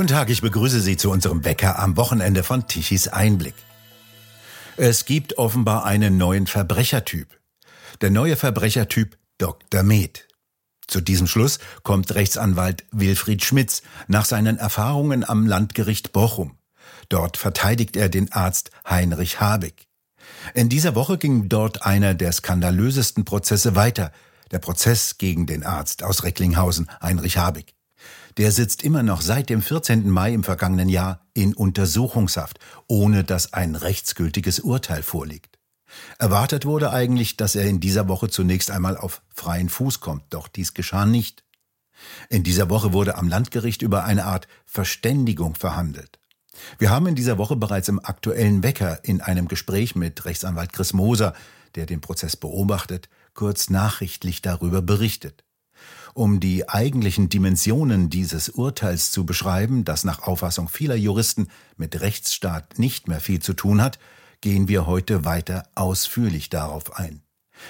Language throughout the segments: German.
Guten Tag, ich begrüße Sie zu unserem Wecker am Wochenende von Tichys Einblick. Es gibt offenbar einen neuen Verbrechertyp. Der neue Verbrechertyp Dr. Med. Zu diesem Schluss kommt Rechtsanwalt Wilfried Schmitz nach seinen Erfahrungen am Landgericht Bochum. Dort verteidigt er den Arzt Heinrich Habig. In dieser Woche ging dort einer der skandalösesten Prozesse weiter, der Prozess gegen den Arzt aus Recklinghausen, Heinrich Habig. Der sitzt immer noch seit dem 14. Mai im vergangenen Jahr in Untersuchungshaft, ohne dass ein rechtsgültiges Urteil vorliegt. Erwartet wurde eigentlich, dass er in dieser Woche zunächst einmal auf freien Fuß kommt, doch dies geschah nicht. In dieser Woche wurde am Landgericht über eine Art Verständigung verhandelt. Wir haben in dieser Woche bereits im aktuellen Wecker in einem Gespräch mit Rechtsanwalt Chris Moser, der den Prozess beobachtet, kurz nachrichtlich darüber berichtet. Um die eigentlichen Dimensionen dieses Urteils zu beschreiben, das nach Auffassung vieler Juristen mit Rechtsstaat nicht mehr viel zu tun hat, gehen wir heute weiter ausführlich darauf ein.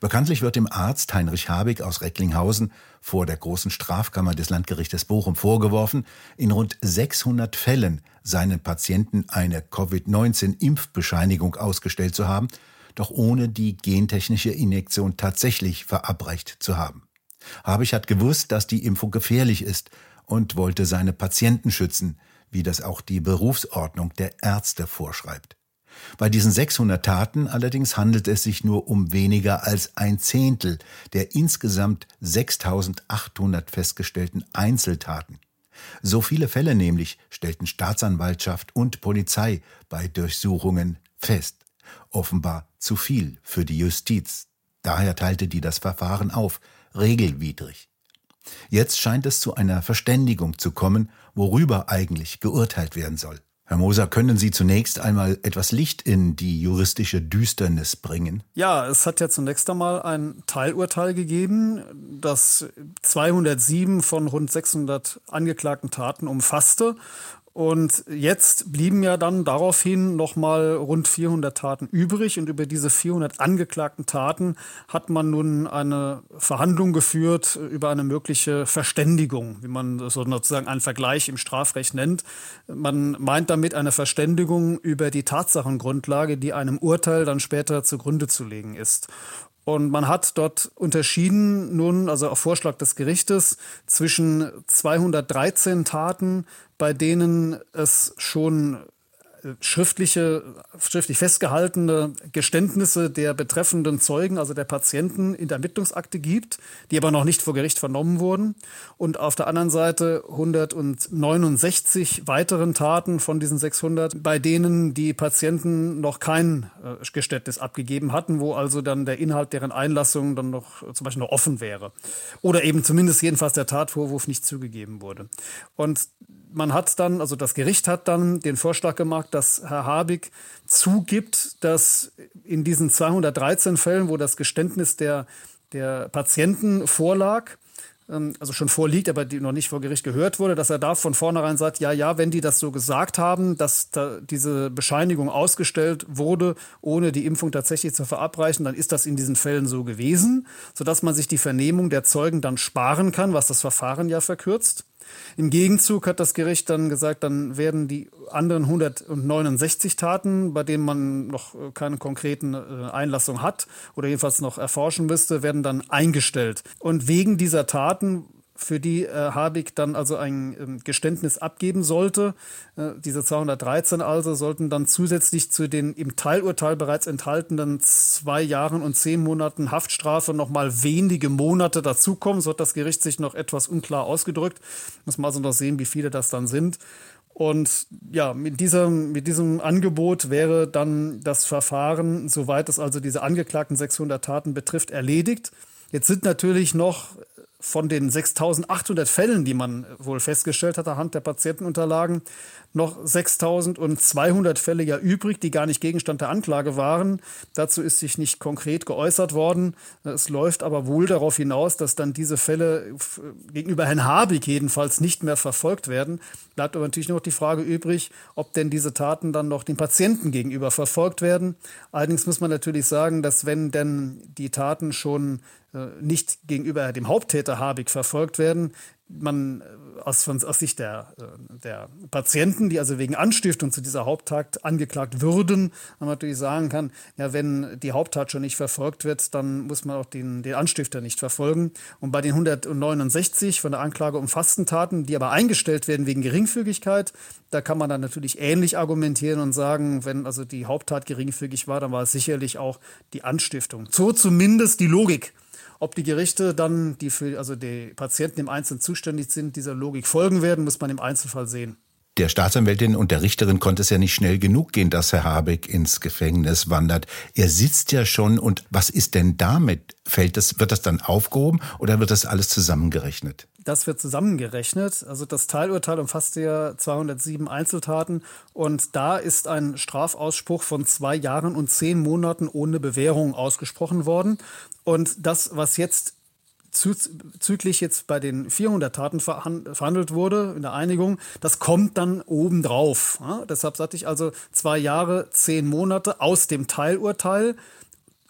Bekanntlich wird dem Arzt Heinrich Habig aus Recklinghausen vor der großen Strafkammer des Landgerichtes Bochum vorgeworfen, in rund 600 Fällen seinen Patienten eine Covid-19-Impfbescheinigung ausgestellt zu haben, doch ohne die gentechnische Injektion tatsächlich verabreicht zu haben. Habig hat gewusst, dass die Impfung gefährlich ist und wollte seine Patienten schützen, wie das auch die Berufsordnung der Ärzte vorschreibt. Bei diesen 600 Taten allerdings handelt es sich nur um weniger als ein Zehntel der insgesamt 6800 festgestellten Einzeltaten. So viele Fälle nämlich stellten Staatsanwaltschaft und Polizei bei Durchsuchungen fest. Offenbar zu viel für die Justiz. Daher teilte die das Verfahren auf, regelwidrig. Jetzt scheint es zu einer Verständigung zu kommen, worüber eigentlich geurteilt werden soll. Herr Moser, können Sie zunächst einmal etwas Licht in die juristische Düsternis bringen? Ja, es hat ja zunächst einmal ein Teilurteil gegeben, das 207 von rund 600 angeklagten Taten umfasste und jetzt blieben ja dann daraufhin nochmal rund 400 Taten übrig. Und über diese 400 angeklagten Taten hat man nun eine Verhandlung geführt über eine mögliche Verständigung, wie man sozusagen einen Vergleich im Strafrecht nennt. Man meint damit eine Verständigung über die Tatsachengrundlage, die einem Urteil dann später zugrunde zu legen ist. Und man hat dort unterschieden, nun, also auf Vorschlag des Gerichtes, zwischen 213 Taten, bei denen es schon schriftliche, schriftlich festgehaltene Geständnisse der betreffenden Zeugen, also der Patienten, in der Ermittlungsakte gibt, die aber noch nicht vor Gericht vernommen wurden. Und auf der anderen Seite 169 weiteren Taten von diesen 600, bei denen die Patienten noch kein äh, Geständnis abgegeben hatten, wo also dann der Inhalt deren Einlassung dann noch zum Beispiel noch offen wäre. Oder eben zumindest jedenfalls der Tatvorwurf nicht zugegeben wurde. Und man hat dann, also das Gericht hat dann den Vorschlag gemacht, dass Herr Habig zugibt, dass in diesen 213 Fällen, wo das Geständnis der, der Patienten vorlag, ähm, also schon vorliegt, aber die noch nicht vor Gericht gehört wurde, dass er da von vornherein sagt, ja, ja, wenn die das so gesagt haben, dass da diese Bescheinigung ausgestellt wurde, ohne die Impfung tatsächlich zu verabreichen, dann ist das in diesen Fällen so gewesen, sodass man sich die Vernehmung der Zeugen dann sparen kann, was das Verfahren ja verkürzt. Im Gegenzug hat das Gericht dann gesagt, dann werden die anderen 169 Taten, bei denen man noch äh, keine konkreten äh, Einlassungen hat oder jedenfalls noch erforschen müsste, werden dann eingestellt. Und wegen dieser Taten für die äh, Habig dann also ein ähm, Geständnis abgeben sollte. Äh, diese 213 also sollten dann zusätzlich zu den im Teilurteil bereits enthaltenen zwei Jahren und zehn Monaten Haftstrafe nochmal wenige Monate dazukommen. So hat das Gericht sich noch etwas unklar ausgedrückt. Muss man also noch sehen, wie viele das dann sind. Und ja, mit diesem, mit diesem Angebot wäre dann das Verfahren, soweit es also diese angeklagten 600 Taten betrifft, erledigt. Jetzt sind natürlich noch von den 6800 Fällen, die man wohl festgestellt hat anhand der Patientenunterlagen, noch 6200 Fälle ja übrig, die gar nicht Gegenstand der Anklage waren. Dazu ist sich nicht konkret geäußert worden. Es läuft aber wohl darauf hinaus, dass dann diese Fälle gegenüber Herrn Habig jedenfalls nicht mehr verfolgt werden. Bleibt aber natürlich noch die Frage übrig, ob denn diese Taten dann noch den Patienten gegenüber verfolgt werden. Allerdings muss man natürlich sagen, dass wenn denn die Taten schon äh, nicht gegenüber dem Haupttäter Habig verfolgt werden, man aus, aus Sicht der, äh, der Patienten, die also wegen Anstiftung zu dieser Haupttat angeklagt würden, man natürlich sagen kann, ja, wenn die Haupttat schon nicht verfolgt wird, dann muss man auch den, den Anstifter nicht verfolgen. Und bei den 169 von der Anklage umfassten Taten, die aber eingestellt werden wegen Geringfügigkeit, da kann man dann natürlich ähnlich argumentieren und sagen, wenn also die Haupttat geringfügig war, dann war es sicherlich auch die Anstiftung. So zumindest die Logik. Ob die Gerichte dann, die für also die Patienten im Einzelnen zuständig sind, dieser Logik folgen werden, muss man im Einzelfall sehen. Der Staatsanwältin und der Richterin konnte es ja nicht schnell genug gehen, dass Herr Habeck ins Gefängnis wandert. Er sitzt ja schon und was ist denn damit? Fällt das, wird das dann aufgehoben oder wird das alles zusammengerechnet? Das wird zusammengerechnet. Also das Teilurteil umfasste ja 207 Einzeltaten und da ist ein Strafausspruch von zwei Jahren und zehn Monaten ohne Bewährung ausgesprochen worden. Und das, was jetzt züglich jetzt bei den 400 Taten verhandelt wurde in der Einigung, das kommt dann obendrauf. Ja, deshalb sagte ich also zwei Jahre, zehn Monate aus dem Teilurteil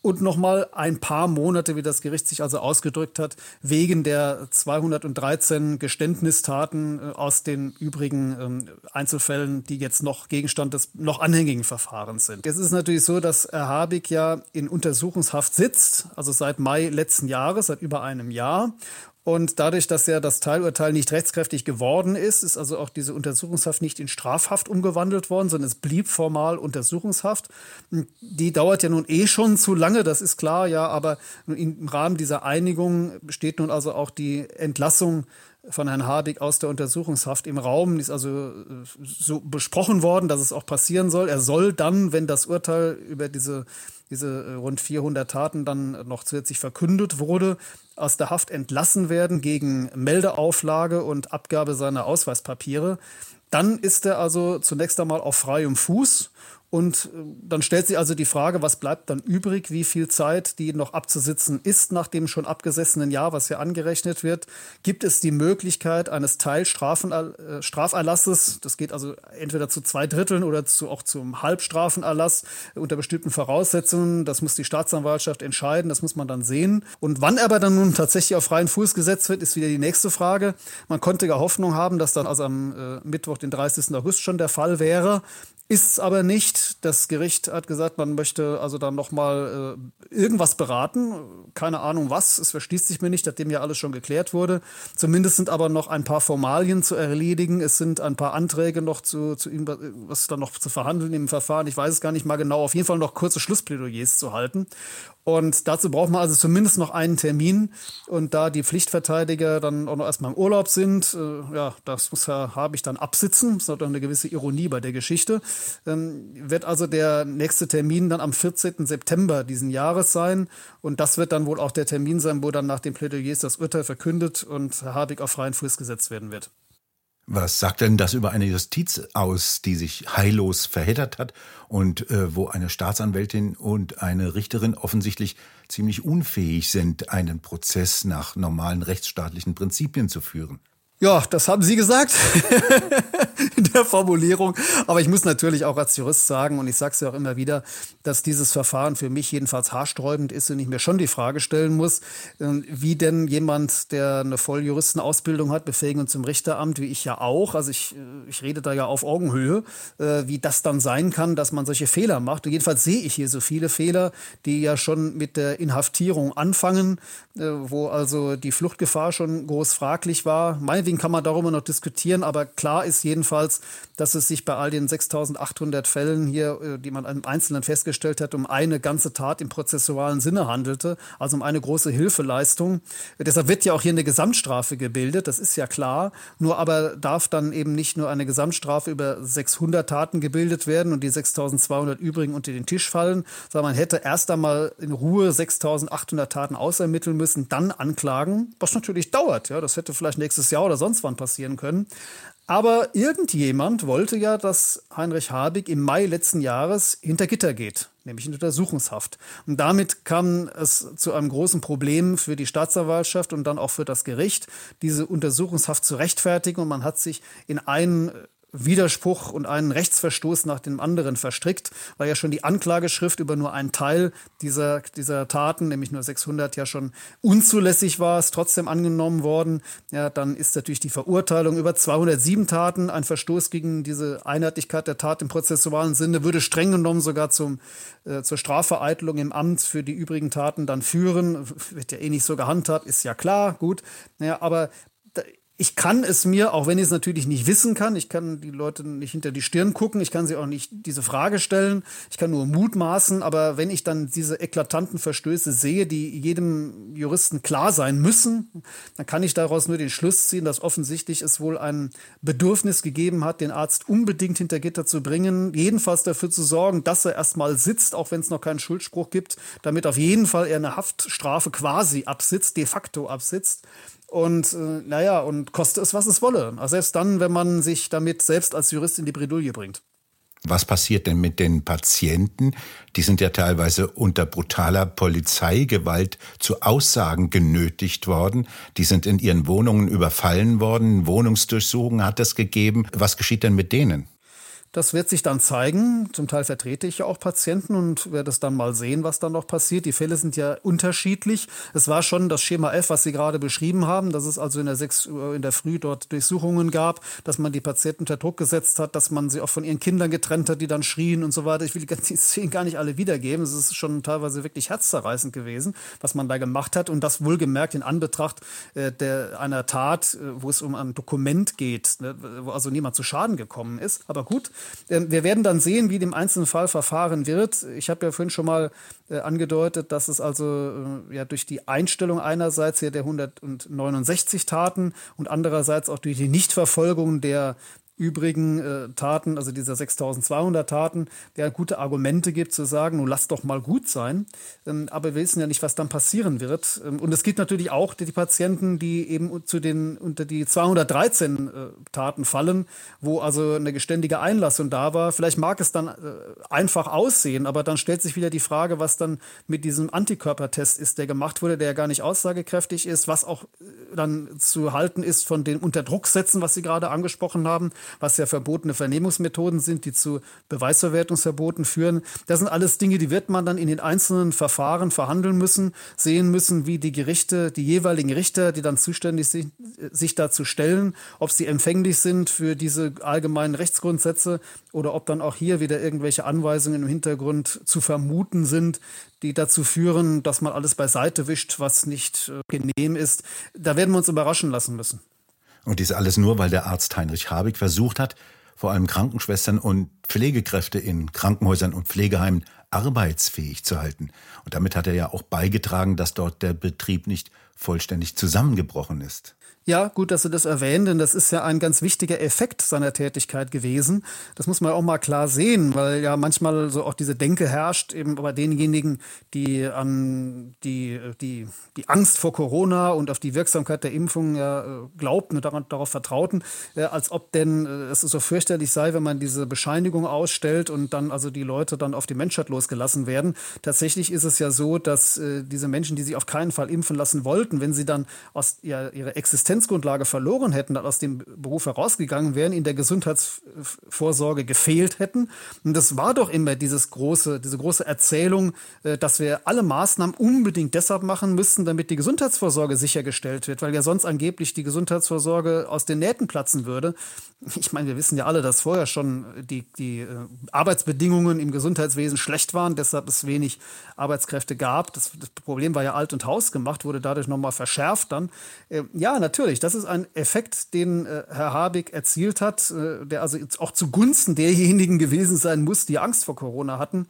und nochmal ein paar Monate, wie das Gericht sich also ausgedrückt hat, wegen der 213 Geständnistaten äh, aus den übrigen ähm, Einzelfällen, die jetzt noch Gegenstand des noch anhängigen Verfahrens sind. Es ist natürlich so, dass Herr Habig ja in Untersuchungshaft sitzt, also seit Mai letzten Jahres, seit über einem Jahr. Und dadurch, dass ja das Teilurteil nicht rechtskräftig geworden ist, ist also auch diese Untersuchungshaft nicht in Strafhaft umgewandelt worden, sondern es blieb formal Untersuchungshaft. Die dauert ja nun eh schon zu lange, das ist klar, ja, aber im Rahmen dieser Einigung besteht nun also auch die Entlassung von Herrn Hardig aus der Untersuchungshaft im Raum. Ist also äh, so besprochen worden, dass es auch passieren soll. Er soll dann, wenn das Urteil über diese, diese äh, rund 400 Taten dann noch zusätzlich verkündet wurde, aus der Haft entlassen werden gegen Meldeauflage und Abgabe seiner Ausweispapiere. Dann ist er also zunächst einmal auf freiem Fuß und äh, dann stellt sich also die Frage, was bleibt dann übrig, wie viel Zeit, die noch abzusitzen ist nach dem schon abgesessenen Jahr, was hier angerechnet wird. Gibt es die Möglichkeit eines Teilstraferlasses, äh, das geht also entweder zu zwei Dritteln oder zu, auch zum Halbstrafenerlass unter bestimmten Voraussetzungen. Das muss die Staatsanwaltschaft entscheiden, das muss man dann sehen. Und wann aber dann nun tatsächlich auf freien Fuß gesetzt wird, ist wieder die nächste Frage. Man konnte ja Hoffnung haben, dass dann also am äh, Mittwoch, den 30. August schon der Fall wäre. Ist es aber nicht. Das Gericht hat gesagt, man möchte also dann nochmal äh, irgendwas beraten. Keine Ahnung was. Es verschließt sich mir nicht, nachdem ja alles schon geklärt wurde. Zumindest sind aber noch ein paar Formalien zu erledigen. Es sind ein paar Anträge noch zu, zu was dann noch zu verhandeln im Verfahren. Ich weiß es gar nicht mal genau. Auf jeden Fall noch kurze Schlussplädoyers zu halten. Und dazu braucht man also zumindest noch einen Termin. Und da die Pflichtverteidiger dann auch noch erstmal im Urlaub sind, äh, ja, das muss Herr Habich dann absitzen. Das ist auch eine gewisse Ironie bei der Geschichte. Ähm, wird also der nächste Termin dann am 14. September diesen Jahres sein. Und das wird dann wohl auch der Termin sein, wo dann nach den Plädoyers das Urteil verkündet und Herr Habig auf freien Fuß gesetzt werden wird. Was sagt denn das über eine Justiz aus, die sich heillos verheddert hat und äh, wo eine Staatsanwältin und eine Richterin offensichtlich ziemlich unfähig sind, einen Prozess nach normalen rechtsstaatlichen Prinzipien zu führen? Ja, das haben Sie gesagt in der Formulierung. Aber ich muss natürlich auch als Jurist sagen, und ich sage es ja auch immer wieder, dass dieses Verfahren für mich jedenfalls haarsträubend ist und ich mir schon die Frage stellen muss, ähm, wie denn jemand, der eine Volljuristenausbildung hat, Befähigung zum Richteramt, wie ich ja auch, also ich, äh, ich rede da ja auf Augenhöhe, äh, wie das dann sein kann, dass man solche Fehler macht. Und jedenfalls sehe ich hier so viele Fehler, die ja schon mit der Inhaftierung anfangen, äh, wo also die Fluchtgefahr schon groß fraglich war. Meinetwegen Meinetwegen kann man darüber noch diskutieren, aber klar ist jedenfalls, dass es sich bei all den 6800 Fällen hier, äh, die man im Einzelnen festgestellt hat, um eine ganze Tat im prozessualen Sinne handelte, also um eine große Hilfeleistung. Deshalb wird ja auch hier eine Gesamtstrafe gebildet, das ist ja klar. Nur aber darf dann eben nicht nur eine Gesamtstrafe über 600 Taten gebildet werden und die 6200 übrigen unter den Tisch fallen, sondern man hätte erst einmal in Ruhe 6800 Taten ausermitteln müssen, dann anklagen, was natürlich dauert. Ja, das hätte vielleicht nächstes Jahr oder sonst wann passieren können. Aber irgendjemand wollte ja, dass Heinrich Habig im Mai letzten Jahres hinter Gitter geht, nämlich in Untersuchungshaft. Und damit kam es zu einem großen Problem für die Staatsanwaltschaft und dann auch für das Gericht, diese Untersuchungshaft zu rechtfertigen. Und man hat sich in einen Widerspruch und einen Rechtsverstoß nach dem anderen verstrickt, weil ja schon die Anklageschrift über nur einen Teil dieser, dieser Taten, nämlich nur 600, ja schon unzulässig war, ist trotzdem angenommen worden. Ja, dann ist natürlich die Verurteilung über 207 Taten, ein Verstoß gegen diese Einheitlichkeit der Tat im prozessualen Sinne, würde streng genommen sogar zum, äh, zur Strafvereitelung im Amt für die übrigen Taten dann führen. Wird ja eh nicht so gehandhabt, ist ja klar, gut. Ja, aber ich kann es mir, auch wenn ich es natürlich nicht wissen kann, ich kann die Leute nicht hinter die Stirn gucken, ich kann sie auch nicht diese Frage stellen, ich kann nur mutmaßen, aber wenn ich dann diese eklatanten Verstöße sehe, die jedem Juristen klar sein müssen, dann kann ich daraus nur den Schluss ziehen, dass offensichtlich es wohl ein Bedürfnis gegeben hat, den Arzt unbedingt hinter Gitter zu bringen, jedenfalls dafür zu sorgen, dass er erstmal sitzt, auch wenn es noch keinen Schuldspruch gibt, damit auf jeden Fall er eine Haftstrafe quasi absitzt, de facto absitzt. Und äh, naja, und koste es, was es wolle. Also selbst dann, wenn man sich damit selbst als Jurist in die Bredouille bringt. Was passiert denn mit den Patienten? Die sind ja teilweise unter brutaler Polizeigewalt zu Aussagen genötigt worden. Die sind in ihren Wohnungen überfallen worden. Wohnungsdurchsuchungen hat es gegeben. Was geschieht denn mit denen? Das wird sich dann zeigen. Zum Teil vertrete ich ja auch Patienten und werde es dann mal sehen, was dann noch passiert. Die Fälle sind ja unterschiedlich. Es war schon das Schema F, was Sie gerade beschrieben haben, dass es also in der 6 Uhr in der Früh dort Durchsuchungen gab, dass man die Patienten unter Druck gesetzt hat, dass man sie auch von ihren Kindern getrennt hat, die dann schrien und so weiter. Ich will die Szenen gar nicht alle wiedergeben. Es ist schon teilweise wirklich herzzerreißend gewesen, was man da gemacht hat. Und das wohlgemerkt in Anbetracht äh, der, einer Tat, äh, wo es um ein Dokument geht, ne, wo also niemand zu Schaden gekommen ist. Aber gut, wir werden dann sehen, wie dem einzelnen Fall verfahren wird. Ich habe ja vorhin schon mal äh, angedeutet, dass es also äh, ja durch die Einstellung einerseits hier der 169 Taten und andererseits auch durch die Nichtverfolgung der übrigen äh, Taten, also dieser 6200 Taten, der gute Argumente gibt zu sagen, nun lass doch mal gut sein. Ähm, aber wir wissen ja nicht, was dann passieren wird. Ähm, und es gibt natürlich auch die, die, Patienten, die eben zu den, unter die 213 äh, Taten fallen, wo also eine geständige Einlassung da war. Vielleicht mag es dann äh, einfach aussehen, aber dann stellt sich wieder die Frage, was dann mit diesem Antikörpertest ist, der gemacht wurde, der ja gar nicht aussagekräftig ist, was auch äh, dann zu halten ist von den Unterdrucksätzen, was Sie gerade angesprochen haben was ja verbotene Vernehmungsmethoden sind, die zu Beweisverwertungsverboten führen. Das sind alles Dinge, die wird man dann in den einzelnen Verfahren verhandeln müssen, sehen müssen, wie die Gerichte, die jeweiligen Richter, die dann zuständig sind, sich dazu stellen, ob sie empfänglich sind für diese allgemeinen Rechtsgrundsätze oder ob dann auch hier wieder irgendwelche Anweisungen im Hintergrund zu vermuten sind, die dazu führen, dass man alles beiseite wischt, was nicht äh, genehm ist. Da werden wir uns überraschen lassen müssen. Und dies alles nur, weil der Arzt Heinrich Habig versucht hat, vor allem Krankenschwestern und Pflegekräfte in Krankenhäusern und Pflegeheimen arbeitsfähig zu halten. Und damit hat er ja auch beigetragen, dass dort der Betrieb nicht vollständig zusammengebrochen ist. Ja, gut, dass Sie das erwähnen, denn das ist ja ein ganz wichtiger Effekt seiner Tätigkeit gewesen. Das muss man auch mal klar sehen, weil ja manchmal so auch diese Denke herrscht, eben bei denjenigen, die an die, die, die Angst vor Corona und auf die Wirksamkeit der Impfung ja äh, glaubten und daran, darauf vertrauten, äh, als ob denn äh, es so fürchterlich sei, wenn man diese Bescheinigung ausstellt und dann also die Leute dann auf die Menschheit losgelassen werden. Tatsächlich ist es ja so, dass diese Menschen, die sich auf keinen Fall impfen lassen wollten, wenn sie dann aus ja, ihrer Existenz Existenzgrundlage verloren hätten, aus dem Beruf herausgegangen wären, in der Gesundheitsvorsorge gefehlt hätten. Und das war doch immer dieses große, diese große Erzählung, äh, dass wir alle Maßnahmen unbedingt deshalb machen müssten, damit die Gesundheitsvorsorge sichergestellt wird, weil ja sonst angeblich die Gesundheitsvorsorge aus den Nähten platzen würde. Ich meine, wir wissen ja alle, dass vorher schon die, die äh, Arbeitsbedingungen im Gesundheitswesen schlecht waren, deshalb es wenig Arbeitskräfte gab. Das, das Problem war ja alt und Haus gemacht, wurde dadurch nochmal verschärft dann. Äh, ja, natürlich natürlich, das ist ein Effekt, den äh, Herr Habeck erzielt hat, äh, der also auch zugunsten derjenigen gewesen sein muss, die Angst vor Corona hatten.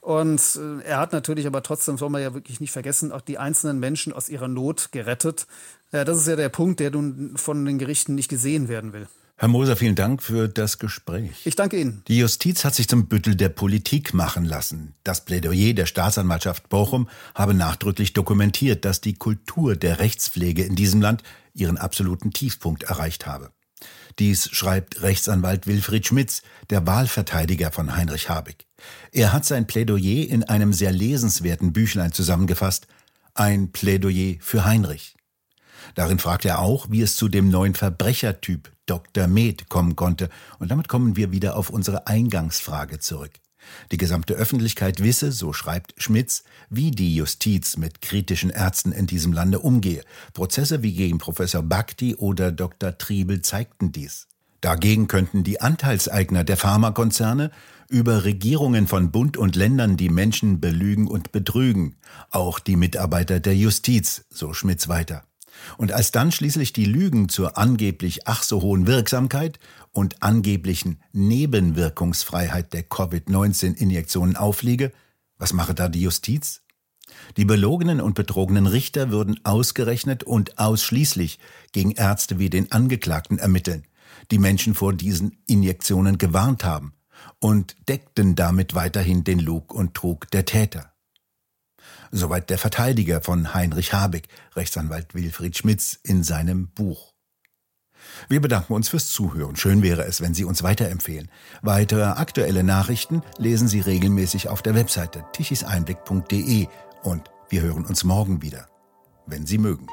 Und äh, er hat natürlich aber trotzdem, soll man ja wirklich nicht vergessen, auch die einzelnen Menschen aus ihrer Not gerettet. Ja, das ist ja der Punkt, der nun von den Gerichten nicht gesehen werden will. Herr Moser, vielen Dank für das Gespräch. Ich danke Ihnen. Die Justiz hat sich zum Büttel der Politik machen lassen. Das Plädoyer der Staatsanwaltschaft Bochum habe nachdrücklich dokumentiert, dass die Kultur der Rechtspflege in diesem Land ihren absoluten Tiefpunkt erreicht habe. Dies schreibt Rechtsanwalt Wilfried Schmitz, der Wahlverteidiger von Heinrich Habeck. Er hat sein Plädoyer in einem sehr lesenswerten Büchlein zusammengefasst, ein Plädoyer für Heinrich. Darin fragt er auch, wie es zu dem neuen Verbrechertyp Dr. Med kommen konnte. Und damit kommen wir wieder auf unsere Eingangsfrage zurück. Die gesamte Öffentlichkeit wisse, so schreibt Schmitz, wie die Justiz mit kritischen Ärzten in diesem Lande umgehe. Prozesse wie gegen Professor Bhakti oder Dr. Triebel zeigten dies. Dagegen könnten die Anteilseigner der Pharmakonzerne über Regierungen von Bund und Ländern die Menschen belügen und betrügen, auch die Mitarbeiter der Justiz, so Schmitz weiter. Und als dann schließlich die Lügen zur angeblich ach so hohen Wirksamkeit und angeblichen Nebenwirkungsfreiheit der Covid-19-Injektionen aufliege, was mache da die Justiz? Die belogenen und betrogenen Richter würden ausgerechnet und ausschließlich gegen Ärzte wie den Angeklagten ermitteln, die Menschen vor diesen Injektionen gewarnt haben und deckten damit weiterhin den Lug und Trug der Täter. Soweit der Verteidiger von Heinrich Habeck, Rechtsanwalt Wilfried Schmitz, in seinem Buch. Wir bedanken uns fürs Zuhören. Schön wäre es, wenn Sie uns weiterempfehlen. Weitere aktuelle Nachrichten lesen Sie regelmäßig auf der Webseite tichiseinblick.de und wir hören uns morgen wieder, wenn Sie mögen.